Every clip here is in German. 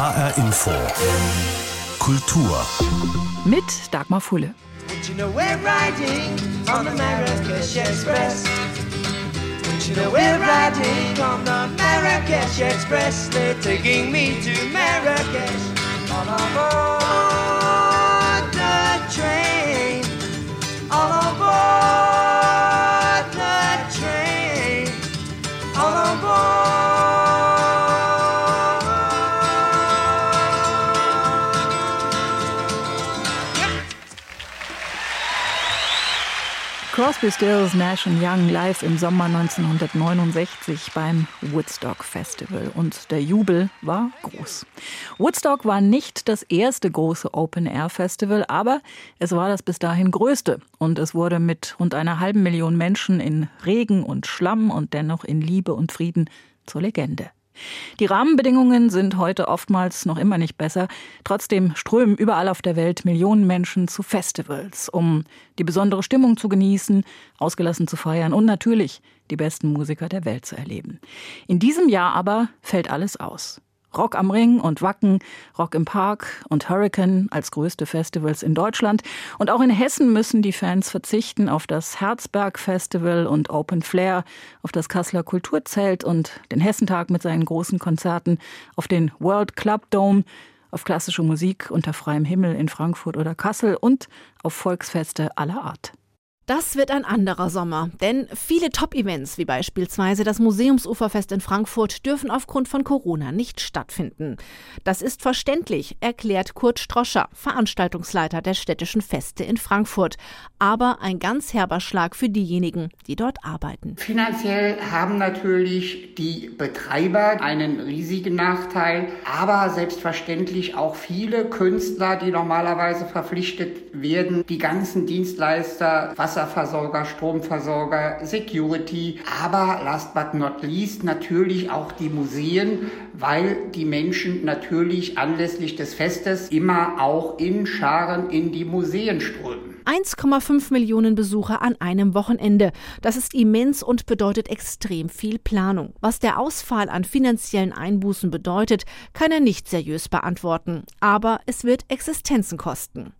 HR Info. Kultur. Mit Dagmar Fulle. You know we're riding on the Marrakesh Express. You know we're riding on the Marrakesh Express. They're taking me to Marrakesh. All Crosby, Stills, Nash Young live im Sommer 1969 beim Woodstock Festival. Und der Jubel war groß. Woodstock war nicht das erste große Open-Air-Festival, aber es war das bis dahin größte. Und es wurde mit rund einer halben Million Menschen in Regen und Schlamm und dennoch in Liebe und Frieden zur Legende. Die Rahmenbedingungen sind heute oftmals noch immer nicht besser. Trotzdem strömen überall auf der Welt Millionen Menschen zu Festivals, um die besondere Stimmung zu genießen, ausgelassen zu feiern und natürlich die besten Musiker der Welt zu erleben. In diesem Jahr aber fällt alles aus. Rock am Ring und Wacken, Rock im Park und Hurricane als größte Festivals in Deutschland. Und auch in Hessen müssen die Fans verzichten auf das Herzberg Festival und Open Flair, auf das Kasseler Kulturzelt und den Hessentag mit seinen großen Konzerten, auf den World Club Dome, auf klassische Musik unter freiem Himmel in Frankfurt oder Kassel und auf Volksfeste aller Art. Das wird ein anderer Sommer, denn viele Top-Events, wie beispielsweise das Museumsuferfest in Frankfurt, dürfen aufgrund von Corona nicht stattfinden. Das ist verständlich, erklärt Kurt Stroscher, Veranstaltungsleiter der städtischen Feste in Frankfurt. Aber ein ganz herber Schlag für diejenigen, die dort arbeiten. Finanziell haben natürlich die Betreiber einen riesigen Nachteil, aber selbstverständlich auch viele Künstler, die normalerweise verpflichtet werden, die ganzen Dienstleister, Wasser Wasserversorger, Stromversorger, Security, aber last but not least natürlich auch die Museen, weil die Menschen natürlich anlässlich des Festes immer auch in Scharen in die Museen strömen. 1,5 Millionen Besucher an einem Wochenende. Das ist immens und bedeutet extrem viel Planung. Was der Ausfall an finanziellen Einbußen bedeutet, kann er nicht seriös beantworten. Aber es wird Existenzen kosten.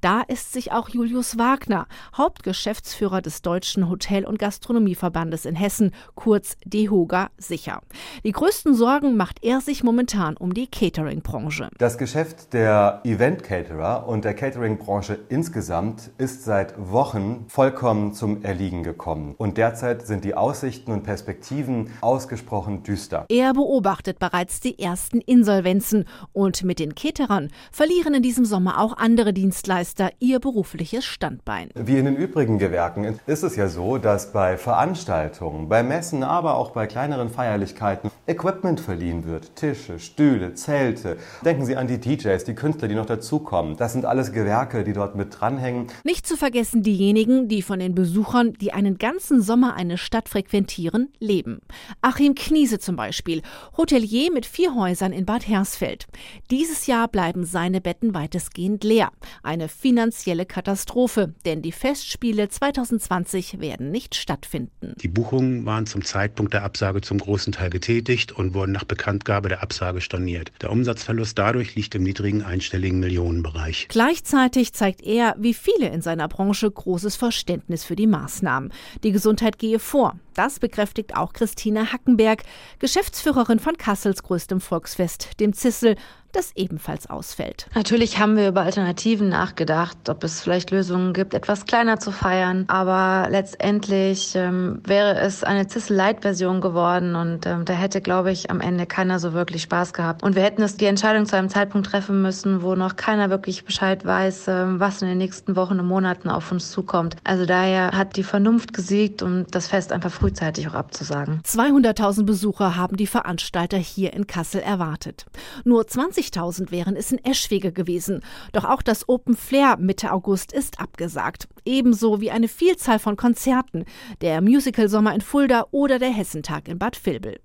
Da ist sich auch Julius Wagner, Hauptgeschäftsführer des Deutschen Hotel- und Gastronomieverbandes in Hessen, kurz DEHOGA, sicher. Die größten Sorgen macht er sich momentan um die Catering-Branche. Das Geschäft der Event-Caterer und der Catering-Branche insgesamt ist seit Wochen vollkommen zum Erliegen gekommen. Und derzeit sind die Aussichten und Perspektiven ausgesprochen düster. Er beobachtet bereits die ersten Insolvenzen und mit den Caterern verlieren in diesem Sommer auch andere Dienstleister ihr berufliches Standbein. Wie in den übrigen Gewerken ist es ja so, dass bei Veranstaltungen, bei Messen, aber auch bei kleineren Feierlichkeiten Equipment verliehen wird. Tische, Stühle, Zelte. Denken Sie an die DJs, die Künstler, die noch dazukommen. Das sind alles Gewerke, die dort mit dranhängen. Nicht zu vergessen diejenigen, die von den Besuchern, die einen ganzen Sommer eine Stadt frequentieren, leben. Achim Kniese zum Beispiel, Hotelier mit vier Häusern in Bad Hersfeld. Dieses Jahr bleiben seine Betten weitestgehend leer. Eine finanzielle Katastrophe, denn die Festspiele 2020 werden nicht stattfinden. Die Buchungen waren zum Zeitpunkt der Absage zum großen Teil getätigt und wurden nach Bekanntgabe der Absage storniert. Der Umsatzverlust dadurch liegt im niedrigen einstelligen Millionenbereich. Gleichzeitig zeigt er, wie viele in seiner Branche großes Verständnis für die Maßnahmen. Die Gesundheit gehe vor. Das bekräftigt auch Christine Hackenberg, Geschäftsführerin von Kassels größtem Volksfest, dem Zissel, das ebenfalls ausfällt. Natürlich haben wir über Alternativen nachgedacht, ob es vielleicht Lösungen gibt, etwas kleiner zu feiern. Aber letztendlich ähm, wäre es eine Zissel-Light-Version geworden und ähm, da hätte, glaube ich, am Ende keiner so wirklich Spaß gehabt. Und wir hätten es die Entscheidung zu einem Zeitpunkt treffen müssen, wo noch keiner wirklich Bescheid weiß, ähm, was in den nächsten Wochen und Monaten auf uns zukommt. Also daher hat die Vernunft gesiegt, um das Fest einfach frühzeitig auch abzusagen. 200.000 Besucher haben die Veranstalter hier in Kassel erwartet. Nur 20 20.000 wären es in Eschwege gewesen. Doch auch das Open Flair Mitte August ist abgesagt. Ebenso wie eine Vielzahl von Konzerten, der Musical Sommer in Fulda oder der Hessentag in Bad Vilbel.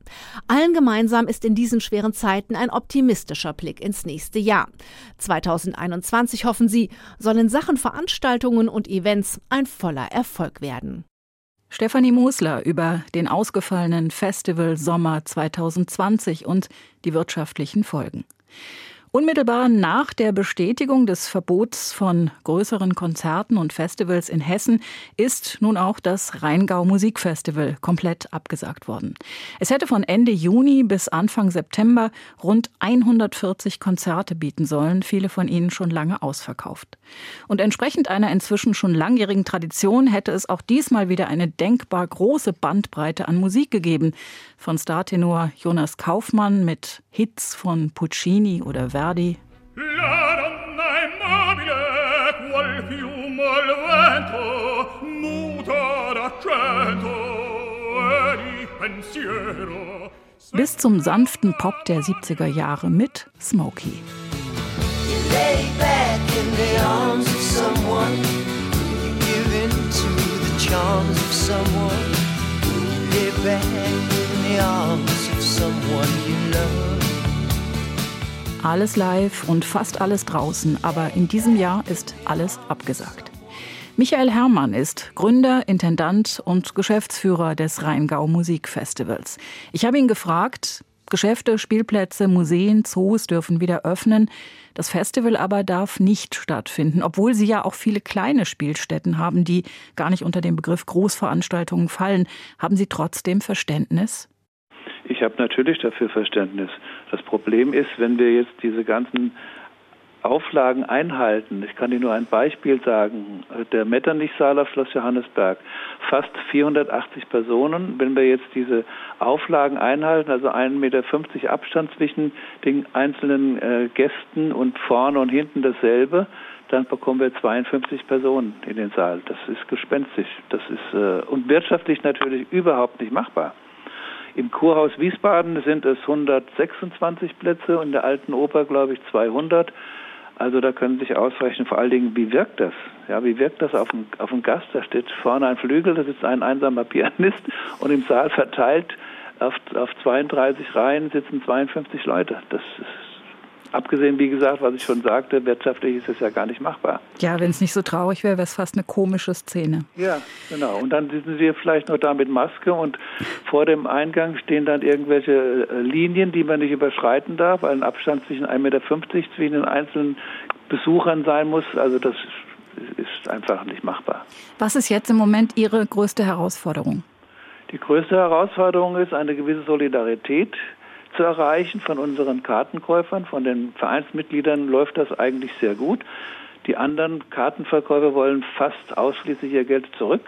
Allen gemeinsam ist in diesen schweren Zeiten ein optimistischer Blick ins nächste Jahr. 2021 hoffen sie, soll in Sachen Veranstaltungen und Events ein voller Erfolg werden. Stefanie Mosler über den ausgefallenen Festival Sommer 2020 und die wirtschaftlichen Folgen. Unmittelbar nach der Bestätigung des Verbots von größeren Konzerten und Festivals in Hessen ist nun auch das Rheingau Musikfestival komplett abgesagt worden. Es hätte von Ende Juni bis Anfang September rund 140 Konzerte bieten sollen, viele von ihnen schon lange ausverkauft. Und entsprechend einer inzwischen schon langjährigen Tradition hätte es auch diesmal wieder eine denkbar große Bandbreite an Musik gegeben. Von Startenor Jonas Kaufmann mit Hits von Puccini oder Verdi Verdi. La donna immobile, qual fiume al vento, muta d'accento e di pensiero. Bis zum sanften Pop der 70er Jahre mit Smokey. You lay back in the arms of someone, you give in to the charms of someone, you lay back in the arms of someone you love. Alles live und fast alles draußen, aber in diesem Jahr ist alles abgesagt. Michael Herrmann ist Gründer, Intendant und Geschäftsführer des Rheingau Musikfestivals. Ich habe ihn gefragt, Geschäfte, Spielplätze, Museen, Zoos dürfen wieder öffnen. Das Festival aber darf nicht stattfinden, obwohl Sie ja auch viele kleine Spielstätten haben, die gar nicht unter den Begriff Großveranstaltungen fallen. Haben Sie trotzdem Verständnis? Ich habe natürlich dafür Verständnis. Das Problem ist, wenn wir jetzt diese ganzen Auflagen einhalten. Ich kann Ihnen nur ein Beispiel sagen. Der Metternich-Saal auf Schloss Johannesberg, fast 480 Personen. Wenn wir jetzt diese Auflagen einhalten, also 1,50 Meter Abstand zwischen den einzelnen äh, Gästen und vorne und hinten dasselbe, dann bekommen wir 52 Personen in den Saal. Das ist gespenstisch. Das ist äh, und wirtschaftlich natürlich überhaupt nicht machbar. Im Kurhaus Wiesbaden sind es 126 Plätze und in der Alten Oper, glaube ich, 200. Also da können Sie sich ausrechnen, vor allen Dingen, wie wirkt das? Ja, wie wirkt das auf einen, auf einen Gast? Da steht vorne ein Flügel, da sitzt ein einsamer Pianist und im Saal verteilt auf, auf 32 Reihen sitzen 52 Leute. Das ist Abgesehen, wie gesagt, was ich schon sagte, wirtschaftlich ist es ja gar nicht machbar. Ja, wenn es nicht so traurig wäre, wäre es fast eine komische Szene. Ja, genau. Und dann sitzen Sie vielleicht noch da mit Maske und vor dem Eingang stehen dann irgendwelche äh, Linien, die man nicht überschreiten darf, weil ein Abstand zwischen 1,50 Meter zwischen den einzelnen Besuchern sein muss. Also das ist einfach nicht machbar. Was ist jetzt im Moment Ihre größte Herausforderung? Die größte Herausforderung ist eine gewisse Solidarität zu erreichen von unseren Kartenkäufern, von den Vereinsmitgliedern läuft das eigentlich sehr gut. Die anderen Kartenverkäufer wollen fast ausschließlich ihr Geld zurück.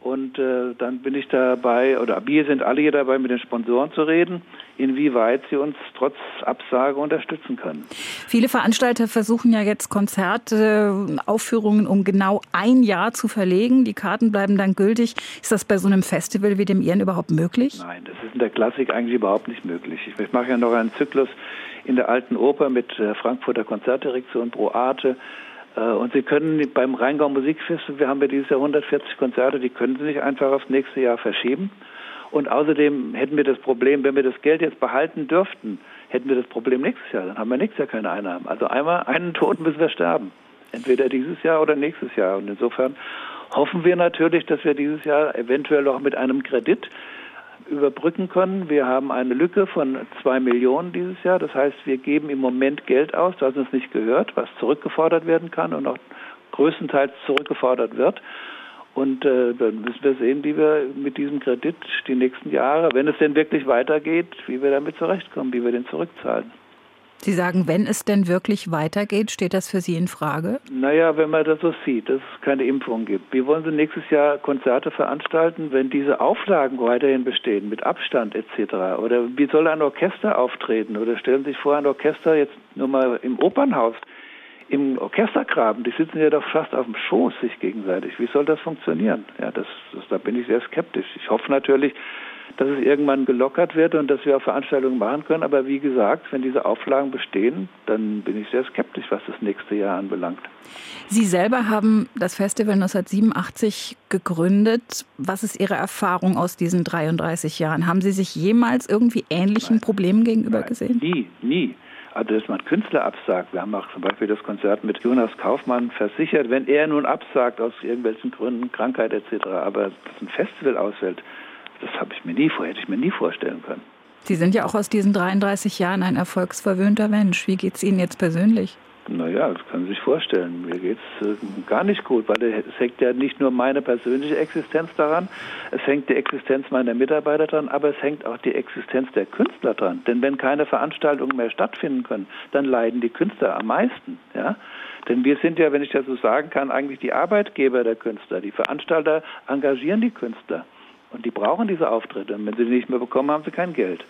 Und äh, dann bin ich dabei, oder wir sind alle hier dabei, mit den Sponsoren zu reden, inwieweit sie uns trotz Absage unterstützen können. Viele Veranstalter versuchen ja jetzt Konzerte, Aufführungen um genau ein Jahr zu verlegen. Die Karten bleiben dann gültig. Ist das bei so einem Festival wie dem Ihren überhaupt möglich? Nein, das ist in der Klassik eigentlich überhaupt nicht möglich. Ich mache ja noch einen Zyklus in der Alten Oper mit äh, Frankfurter Konzertdirektion Pro Arte äh, und Sie können beim Rheingau Musikfestival, wir haben ja dieses Jahr 140 Konzerte, die können Sie nicht einfach aufs nächste Jahr verschieben. Und außerdem hätten wir das Problem, wenn wir das Geld jetzt behalten dürften, hätten wir das Problem nächstes Jahr. Dann haben wir nächstes Jahr keine Einnahmen. Also einmal einen Toten müssen wir sterben. Entweder dieses Jahr oder nächstes Jahr. Und insofern hoffen wir natürlich, dass wir dieses Jahr eventuell auch mit einem Kredit überbrücken können. Wir haben eine Lücke von zwei Millionen dieses Jahr. Das heißt, wir geben im Moment Geld aus, das uns nicht gehört, was zurückgefordert werden kann und auch größtenteils zurückgefordert wird. Und äh, dann müssen wir sehen, wie wir mit diesem Kredit die nächsten Jahre, wenn es denn wirklich weitergeht, wie wir damit zurechtkommen, wie wir den zurückzahlen. Sie sagen, wenn es denn wirklich weitergeht, steht das für Sie in Frage? Naja, wenn man das so sieht, dass es keine Impfung gibt. Wie wollen Sie nächstes Jahr Konzerte veranstalten, wenn diese Auflagen weiterhin bestehen, mit Abstand etc.? Oder wie soll ein Orchester auftreten? Oder stellen Sie sich vor, ein Orchester jetzt nur mal im Opernhaus, im Orchestergraben, die sitzen ja doch fast auf dem Schoß sich gegenseitig. Wie soll das funktionieren? Ja, das, das da bin ich sehr skeptisch. Ich hoffe natürlich, dass es irgendwann gelockert wird und dass wir auch Veranstaltungen machen können. Aber wie gesagt, wenn diese Auflagen bestehen, dann bin ich sehr skeptisch, was das nächste Jahr anbelangt. Sie selber haben das Festival 1987 gegründet. Was ist Ihre Erfahrung aus diesen 33 Jahren? Haben Sie sich jemals irgendwie ähnlichen Nein. Problemen gegenüber Nein, gesehen? Nie, nie. Also, dass man Künstler absagt. Wir haben auch zum Beispiel das Konzert mit Jonas Kaufmann versichert, wenn er nun absagt aus irgendwelchen Gründen, Krankheit etc., aber dass ein Festival ausfällt, das habe ich mir nie hätte ich mir nie vorstellen können. Sie sind ja auch aus diesen 33 Jahren ein erfolgsverwöhnter Mensch. Wie geht es Ihnen jetzt persönlich? Naja, das können Sie sich vorstellen. Mir geht es äh, gar nicht gut, weil es hängt ja nicht nur meine persönliche Existenz daran, es hängt die Existenz meiner Mitarbeiter dran, aber es hängt auch die Existenz der Künstler dran. Denn wenn keine Veranstaltungen mehr stattfinden können, dann leiden die Künstler am meisten. Ja? Denn wir sind ja, wenn ich das so sagen kann, eigentlich die Arbeitgeber der Künstler. Die Veranstalter engagieren die Künstler. Und die brauchen diese Auftritte. Und wenn sie die nicht mehr bekommen, haben sie kein Geld.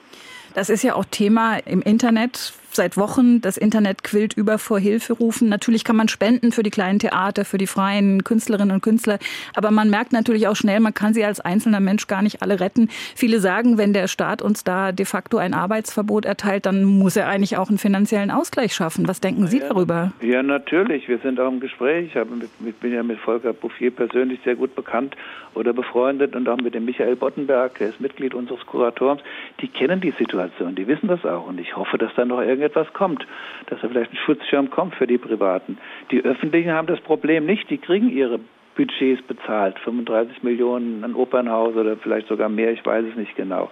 Das ist ja auch Thema im Internet seit Wochen. Das Internet quillt über vor Hilferufen. Natürlich kann man spenden für die kleinen Theater, für die freien Künstlerinnen und Künstler. Aber man merkt natürlich auch schnell, man kann sie als einzelner Mensch gar nicht alle retten. Viele sagen, wenn der Staat uns da de facto ein Arbeitsverbot erteilt, dann muss er eigentlich auch einen finanziellen Ausgleich schaffen. Was denken Sie ja, darüber? Ja, natürlich. Wir sind auch im Gespräch. Ich bin ja mit Volker Bouffier persönlich sehr gut bekannt oder befreundet und auch mit dem Michael Bottenberg, der ist Mitglied unseres Kuratoriums. Die kennen die Situation, die wissen das auch. Und ich hoffe, dass da noch irgendetwas kommt, dass da vielleicht ein Schutzschirm kommt für die Privaten. Die Öffentlichen haben das Problem nicht. Die kriegen ihre Budgets bezahlt, 35 Millionen an Opernhaus oder vielleicht sogar mehr, ich weiß es nicht genau.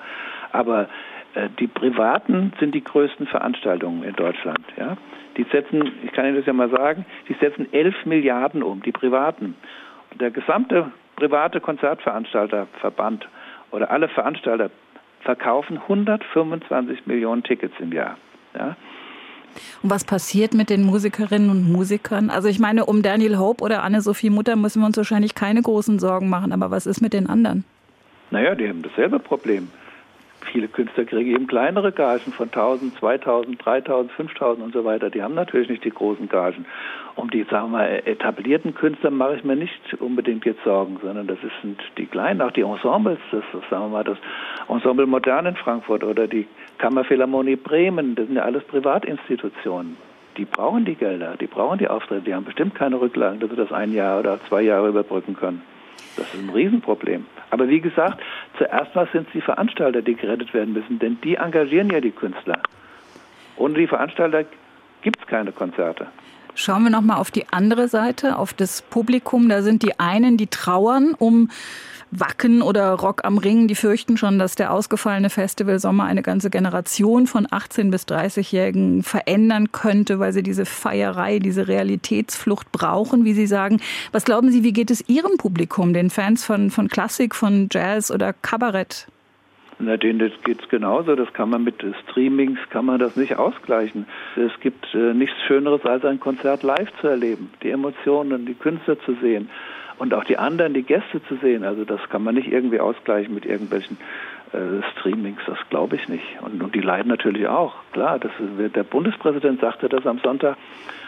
Aber äh, die Privaten sind die größten Veranstaltungen in Deutschland. Ja? Die setzen, ich kann Ihnen das ja mal sagen, die setzen 11 Milliarden um, die Privaten. Und der gesamte private Konzertveranstalterverband oder alle Veranstalter verkaufen 125 Millionen Tickets im Jahr. Ja? Und was passiert mit den Musikerinnen und Musikern? Also ich meine, um Daniel Hope oder Anne-Sophie Mutter müssen wir uns wahrscheinlich keine großen Sorgen machen. Aber was ist mit den anderen? Naja, die haben dasselbe Problem. Viele Künstler kriegen eben kleinere Gagen von 1000, 2000, 3000, 5000 und so weiter. Die haben natürlich nicht die großen Gagen. Um die, sagen wir mal, etablierten Künstler mache ich mir nicht unbedingt jetzt Sorgen, sondern das sind die kleinen, auch die Ensembles, das, sagen wir mal, das Ensemble Modern in Frankfurt oder die Kammerphilharmonie Bremen, das sind ja alles Privatinstitutionen. Die brauchen die Gelder, die brauchen die Auftritte, die haben bestimmt keine Rücklagen, dass sie das ein Jahr oder zwei Jahre überbrücken können. Das ist ein Riesenproblem. Aber wie gesagt, zuerst mal sind es die Veranstalter, die gerettet werden müssen, denn die engagieren ja die Künstler. Ohne die Veranstalter gibt es keine Konzerte. Schauen wir noch mal auf die andere Seite, auf das Publikum. Da sind die einen, die trauern um Wacken oder Rock am Ring, die fürchten schon, dass der ausgefallene Festivalsommer eine ganze Generation von 18- bis 30-Jährigen verändern könnte, weil sie diese Feierei, diese Realitätsflucht brauchen, wie Sie sagen. Was glauben Sie, wie geht es Ihrem Publikum, den Fans von, von Klassik, von Jazz oder Kabarett? Na, denen geht es genauso. Das kann man mit Streamings, kann man das nicht ausgleichen. Es gibt äh, nichts Schöneres, als ein Konzert live zu erleben, die Emotionen, die Künstler zu sehen und auch die anderen, die Gäste zu sehen. Also das kann man nicht irgendwie ausgleichen mit irgendwelchen äh, Streamings, das glaube ich nicht. Und, und, die leiden natürlich auch. Klar, das ist, der Bundespräsident sagte das am Sonntag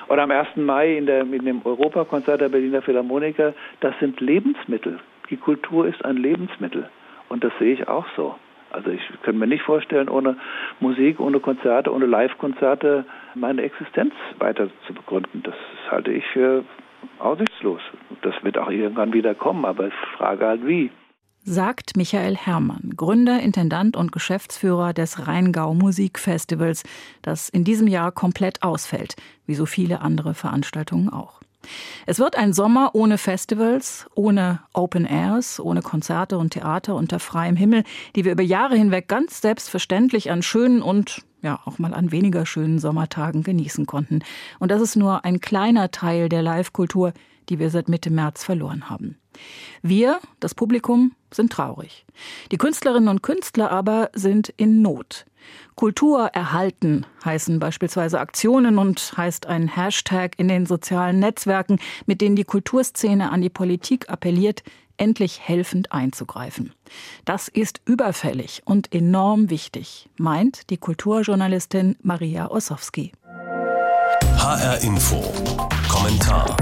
oder am 1. Mai in, der, in dem Europakonzert der Berliner Philharmoniker, das sind Lebensmittel. Die Kultur ist ein Lebensmittel. Und das sehe ich auch so. Also ich kann mir nicht vorstellen, ohne Musik, ohne Konzerte, ohne Live-Konzerte meine Existenz weiter zu begründen. Das halte ich für aussichtslos. Das wird auch irgendwann wieder kommen, aber ich frage halt wie. Sagt Michael Herrmann, Gründer, Intendant und Geschäftsführer des Rheingau Musikfestivals, das in diesem Jahr komplett ausfällt, wie so viele andere Veranstaltungen auch. Es wird ein Sommer ohne Festivals, ohne Open Airs, ohne Konzerte und Theater unter freiem Himmel, die wir über Jahre hinweg ganz selbstverständlich an schönen und ja auch mal an weniger schönen Sommertagen genießen konnten. Und das ist nur ein kleiner Teil der Live-Kultur, die wir seit Mitte März verloren haben. Wir, das Publikum, sind traurig. Die Künstlerinnen und Künstler aber sind in Not. Kultur erhalten heißen beispielsweise Aktionen und heißt ein Hashtag in den sozialen Netzwerken, mit denen die Kulturszene an die Politik appelliert, endlich helfend einzugreifen. Das ist überfällig und enorm wichtig, meint die Kulturjournalistin Maria Ossowski. HR Info. Kommentar.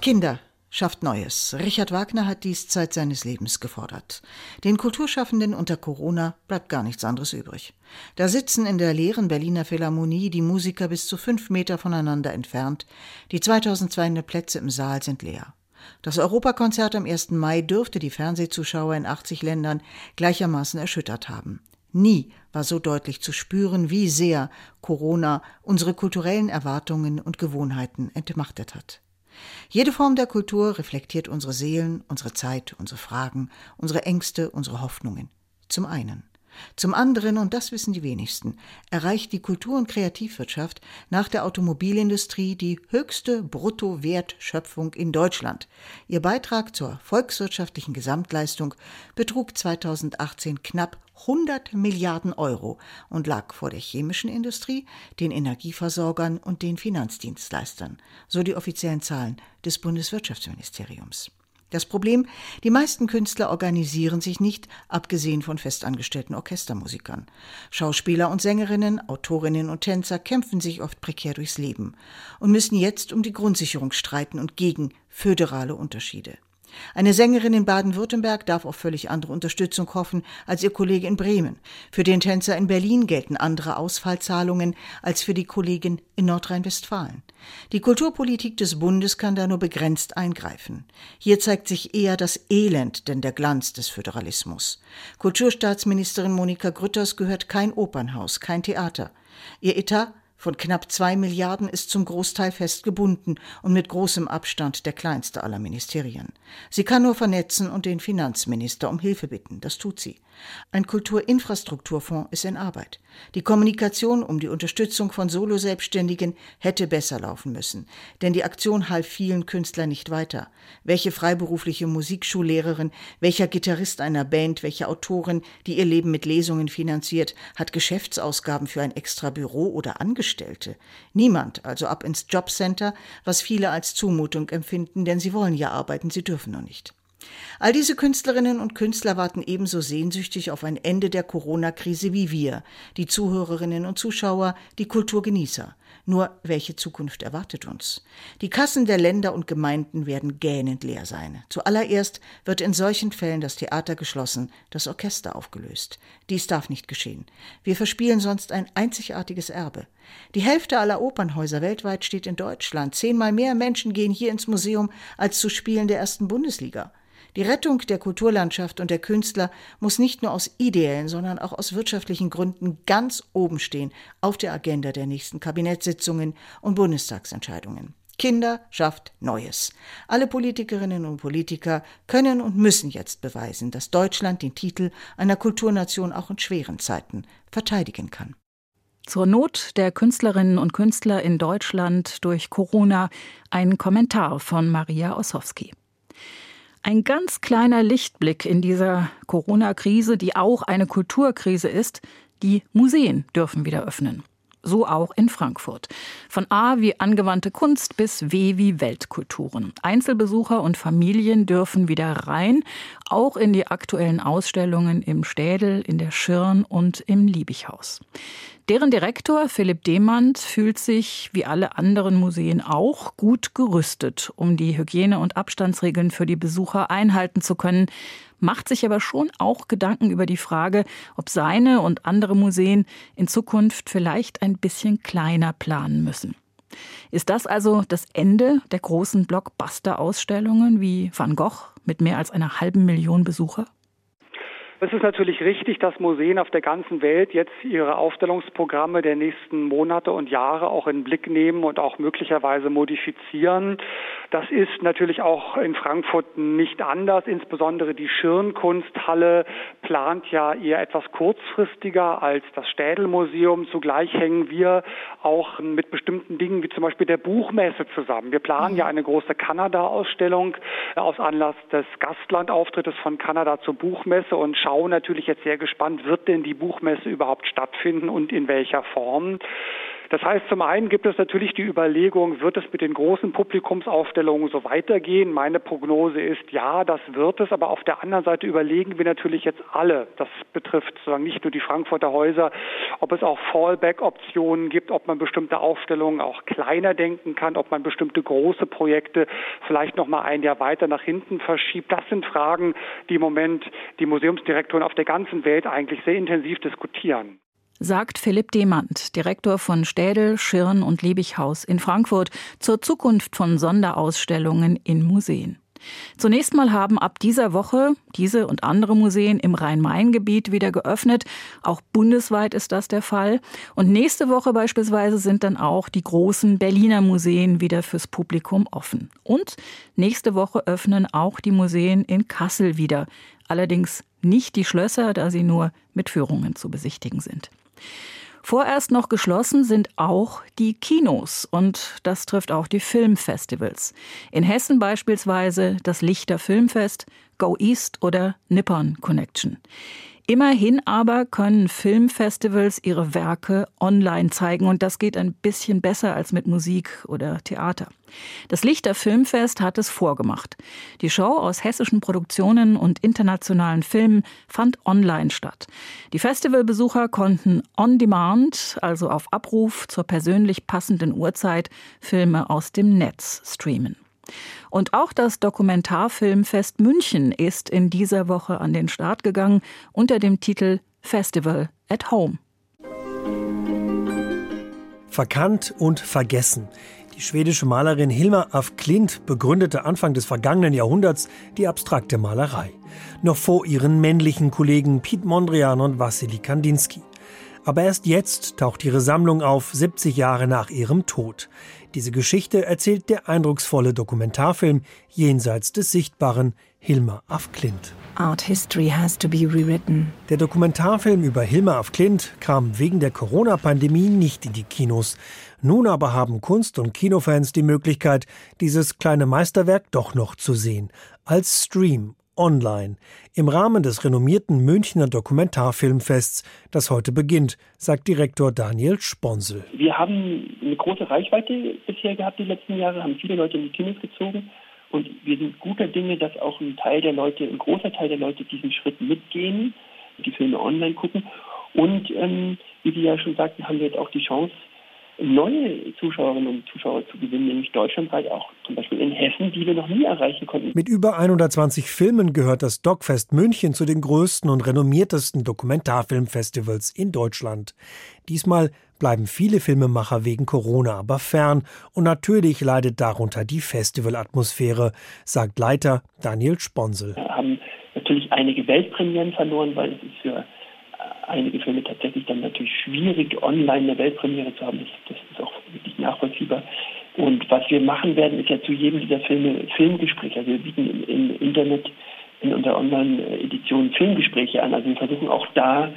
Kinder schafft Neues. Richard Wagner hat dies Zeit seines Lebens gefordert. Den Kulturschaffenden unter Corona bleibt gar nichts anderes übrig. Da sitzen in der leeren Berliner Philharmonie die Musiker bis zu fünf Meter voneinander entfernt. Die 2200 Plätze im Saal sind leer. Das Europakonzert am 1. Mai dürfte die Fernsehzuschauer in 80 Ländern gleichermaßen erschüttert haben. Nie war so deutlich zu spüren, wie sehr Corona unsere kulturellen Erwartungen und Gewohnheiten entmachtet hat. Jede Form der Kultur reflektiert unsere Seelen, unsere Zeit, unsere Fragen, unsere Ängste, unsere Hoffnungen. Zum einen. Zum anderen, und das wissen die wenigsten, erreicht die Kultur- und Kreativwirtschaft nach der Automobilindustrie die höchste Bruttowertschöpfung in Deutschland. Ihr Beitrag zur volkswirtschaftlichen Gesamtleistung betrug 2018 knapp 100 Milliarden Euro und lag vor der chemischen Industrie, den Energieversorgern und den Finanzdienstleistern, so die offiziellen Zahlen des Bundeswirtschaftsministeriums. Das Problem, die meisten Künstler organisieren sich nicht, abgesehen von festangestellten Orchestermusikern. Schauspieler und Sängerinnen, Autorinnen und Tänzer kämpfen sich oft prekär durchs Leben und müssen jetzt um die Grundsicherung streiten und gegen föderale Unterschiede. Eine Sängerin in Baden-Württemberg darf auf völlig andere Unterstützung hoffen als ihr Kollege in Bremen. Für den Tänzer in Berlin gelten andere Ausfallzahlungen als für die Kollegin in Nordrhein-Westfalen. Die Kulturpolitik des Bundes kann da nur begrenzt eingreifen. Hier zeigt sich eher das Elend, denn der Glanz des Föderalismus. Kulturstaatsministerin Monika Grütters gehört kein Opernhaus, kein Theater. Ihr Etat von knapp zwei Milliarden ist zum Großteil fest gebunden und mit großem Abstand der kleinste aller Ministerien. Sie kann nur vernetzen und den Finanzminister um Hilfe bitten. Das tut sie. Ein Kulturinfrastrukturfonds ist in Arbeit. Die Kommunikation um die Unterstützung von Solo-Selbstständigen hätte besser laufen müssen, denn die Aktion half vielen Künstlern nicht weiter. Welche freiberufliche Musikschullehrerin, welcher Gitarrist einer Band, welche Autorin, die ihr Leben mit Lesungen finanziert, hat Geschäftsausgaben für ein extra Büro oder Angestellte? Niemand, also ab ins Jobcenter, was viele als Zumutung empfinden, denn sie wollen ja arbeiten, sie dürfen noch nicht. All diese Künstlerinnen und Künstler warten ebenso sehnsüchtig auf ein Ende der Corona-Krise wie wir, die Zuhörerinnen und Zuschauer, die Kulturgenießer. Nur welche Zukunft erwartet uns? Die Kassen der Länder und Gemeinden werden gähnend leer sein. Zuallererst wird in solchen Fällen das Theater geschlossen, das Orchester aufgelöst. Dies darf nicht geschehen. Wir verspielen sonst ein einzigartiges Erbe. Die Hälfte aller Opernhäuser weltweit steht in Deutschland. Zehnmal mehr Menschen gehen hier ins Museum als zu Spielen der ersten Bundesliga. Die Rettung der Kulturlandschaft und der Künstler muss nicht nur aus ideellen, sondern auch aus wirtschaftlichen Gründen ganz oben stehen auf der Agenda der nächsten Kabinettssitzungen und Bundestagsentscheidungen. Kinder schafft Neues. Alle Politikerinnen und Politiker können und müssen jetzt beweisen, dass Deutschland den Titel einer Kulturnation auch in schweren Zeiten verteidigen kann. Zur Not der Künstlerinnen und Künstler in Deutschland durch Corona ein Kommentar von Maria Ossowski. Ein ganz kleiner Lichtblick in dieser Corona-Krise, die auch eine Kulturkrise ist, die Museen dürfen wieder öffnen. So auch in Frankfurt. Von A wie angewandte Kunst bis W wie Weltkulturen. Einzelbesucher und Familien dürfen wieder rein, auch in die aktuellen Ausstellungen im Städel, in der Schirn und im Liebighaus. Deren Direktor Philipp Demand fühlt sich, wie alle anderen Museen auch, gut gerüstet, um die Hygiene- und Abstandsregeln für die Besucher einhalten zu können, macht sich aber schon auch Gedanken über die Frage, ob seine und andere Museen in Zukunft vielleicht ein bisschen kleiner planen müssen. Ist das also das Ende der großen Blockbuster-Ausstellungen wie Van Gogh mit mehr als einer halben Million Besucher? Es ist natürlich richtig, dass Museen auf der ganzen Welt jetzt ihre Aufstellungsprogramme der nächsten Monate und Jahre auch in den Blick nehmen und auch möglicherweise modifizieren. Das ist natürlich auch in Frankfurt nicht anders. Insbesondere die Schirnkunsthalle plant ja eher etwas kurzfristiger als das Städelmuseum. Zugleich hängen wir auch mit bestimmten Dingen wie zum Beispiel der Buchmesse zusammen. Wir planen ja eine große Kanada-Ausstellung aus Anlass des Gastlandauftrittes von Kanada zur Buchmesse und schauen schauen natürlich jetzt sehr gespannt, wird denn die Buchmesse überhaupt stattfinden und in welcher Form. Das heißt, zum einen gibt es natürlich die Überlegung, wird es mit den großen Publikumsaufstellungen so weitergehen? Meine Prognose ist ja, das wird es. Aber auf der anderen Seite überlegen wir natürlich jetzt alle. Das betrifft sozusagen nicht nur die Frankfurter Häuser, ob es auch Fallback-Optionen gibt, ob man bestimmte Aufstellungen auch kleiner denken kann, ob man bestimmte große Projekte vielleicht noch mal ein Jahr weiter nach hinten verschiebt. Das sind Fragen, die im Moment die Museumsdirektoren auf der ganzen Welt eigentlich sehr intensiv diskutieren sagt Philipp Demand, Direktor von Städel, Schirn und Liebighaus in Frankfurt, zur Zukunft von Sonderausstellungen in Museen. Zunächst mal haben ab dieser Woche diese und andere Museen im Rhein-Main-Gebiet wieder geöffnet. Auch bundesweit ist das der Fall. Und nächste Woche beispielsweise sind dann auch die großen Berliner Museen wieder fürs Publikum offen. Und nächste Woche öffnen auch die Museen in Kassel wieder. Allerdings nicht die Schlösser, da sie nur mit Führungen zu besichtigen sind. Vorerst noch geschlossen sind auch die Kinos und das trifft auch die Filmfestivals. In Hessen beispielsweise das Lichter Filmfest, Go East oder Nippon Connection. Immerhin aber können Filmfestivals ihre Werke online zeigen und das geht ein bisschen besser als mit Musik oder Theater. Das Lichter Filmfest hat es vorgemacht. Die Show aus hessischen Produktionen und internationalen Filmen fand online statt. Die Festivalbesucher konnten on demand, also auf Abruf zur persönlich passenden Uhrzeit, Filme aus dem Netz streamen. Und auch das Dokumentarfilmfest München ist in dieser Woche an den Start gegangen unter dem Titel Festival at Home. Verkannt und vergessen. Die schwedische Malerin Hilma af Klint begründete Anfang des vergangenen Jahrhunderts die abstrakte Malerei. Noch vor ihren männlichen Kollegen Piet Mondrian und Wassily Kandinsky. Aber erst jetzt taucht ihre Sammlung auf, 70 Jahre nach ihrem Tod. Diese Geschichte erzählt der eindrucksvolle Dokumentarfilm Jenseits des Sichtbaren Hilma af Klint. Art history has to be rewritten. Der Dokumentarfilm über Hilma af Klint kam wegen der Corona-Pandemie nicht in die Kinos. Nun aber haben Kunst- und Kinofans die Möglichkeit, dieses kleine Meisterwerk doch noch zu sehen. Als Stream online im Rahmen des renommierten Münchner Dokumentarfilmfests, das heute beginnt, sagt Direktor Daniel Sponsel. Wir haben eine große Reichweite bisher gehabt die letzten Jahre, haben viele Leute in die Kinos gezogen und wir sind guter Dinge, dass auch ein Teil der Leute, ein großer Teil der Leute diesen Schritt mitgehen, die Filme online gucken. Und ähm, wie Sie ja schon sagten, haben wir jetzt auch die Chance, neue Zuschauerinnen und Zuschauer zu gewinnen, nämlich deutschlandweit auch zum Beispiel in Hessen, die wir noch nie erreichen konnten. Mit über 120 Filmen gehört das Dogfest München zu den größten und renommiertesten Dokumentarfilmfestivals in Deutschland. Diesmal bleiben viele Filmemacher wegen Corona aber fern und natürlich leidet darunter die Festivalatmosphäre, sagt Leiter Daniel Sponsel. Wir haben natürlich einige Weltpremieren verloren, weil es ist für einige Filme tatsächlich dann natürlich schwierig, online eine Weltpremiere zu haben. Das, das ist auch wirklich nachvollziehbar. Und was wir machen werden, ist ja zu jedem dieser Filme Filmgespräche. Also wir bieten im, im Internet in unserer Online-Edition Filmgespräche an. Also wir versuchen auch da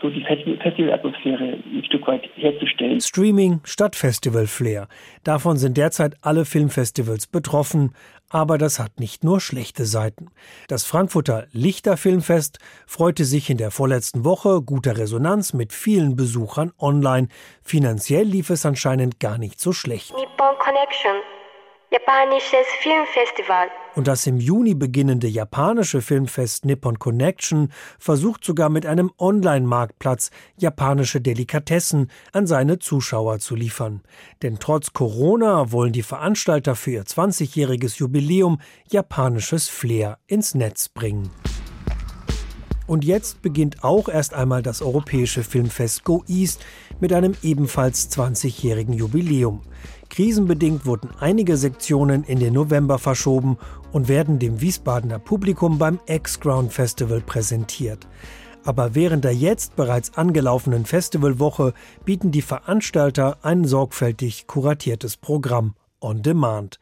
so die Festivalatmosphäre ein Stück weit herzustellen. Streaming statt Festival-Flair. Davon sind derzeit alle Filmfestivals betroffen. Aber das hat nicht nur schlechte Seiten. Das Frankfurter Lichterfilmfest freute sich in der vorletzten Woche guter Resonanz mit vielen Besuchern online. Finanziell lief es anscheinend gar nicht so schlecht. Nippon Connection japanisches Filmfestival. Und das im Juni beginnende japanische Filmfest Nippon Connection versucht sogar mit einem Online-Marktplatz japanische Delikatessen an seine Zuschauer zu liefern. Denn trotz Corona wollen die Veranstalter für ihr 20-jähriges Jubiläum japanisches Flair ins Netz bringen. Und jetzt beginnt auch erst einmal das europäische Filmfest Go East mit einem ebenfalls 20-jährigen Jubiläum. Krisenbedingt wurden einige Sektionen in den November verschoben und werden dem Wiesbadener Publikum beim X-Ground Festival präsentiert. Aber während der jetzt bereits angelaufenen Festivalwoche bieten die Veranstalter ein sorgfältig kuratiertes Programm on demand.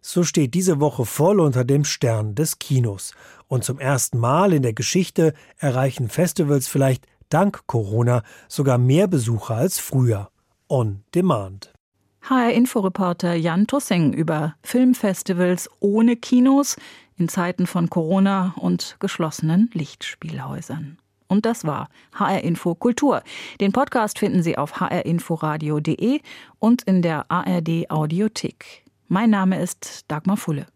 So steht diese Woche voll unter dem Stern des Kinos. Und zum ersten Mal in der Geschichte erreichen Festivals vielleicht dank Corona sogar mehr Besucher als früher. On demand. HR-Inforeporter Jan Tussing über Filmfestivals ohne Kinos in Zeiten von Corona und geschlossenen Lichtspielhäusern. Und das war HR Info Kultur. Den Podcast finden Sie auf hrinforadio.de und in der ARD Audiothek. Mein Name ist Dagmar Fulle.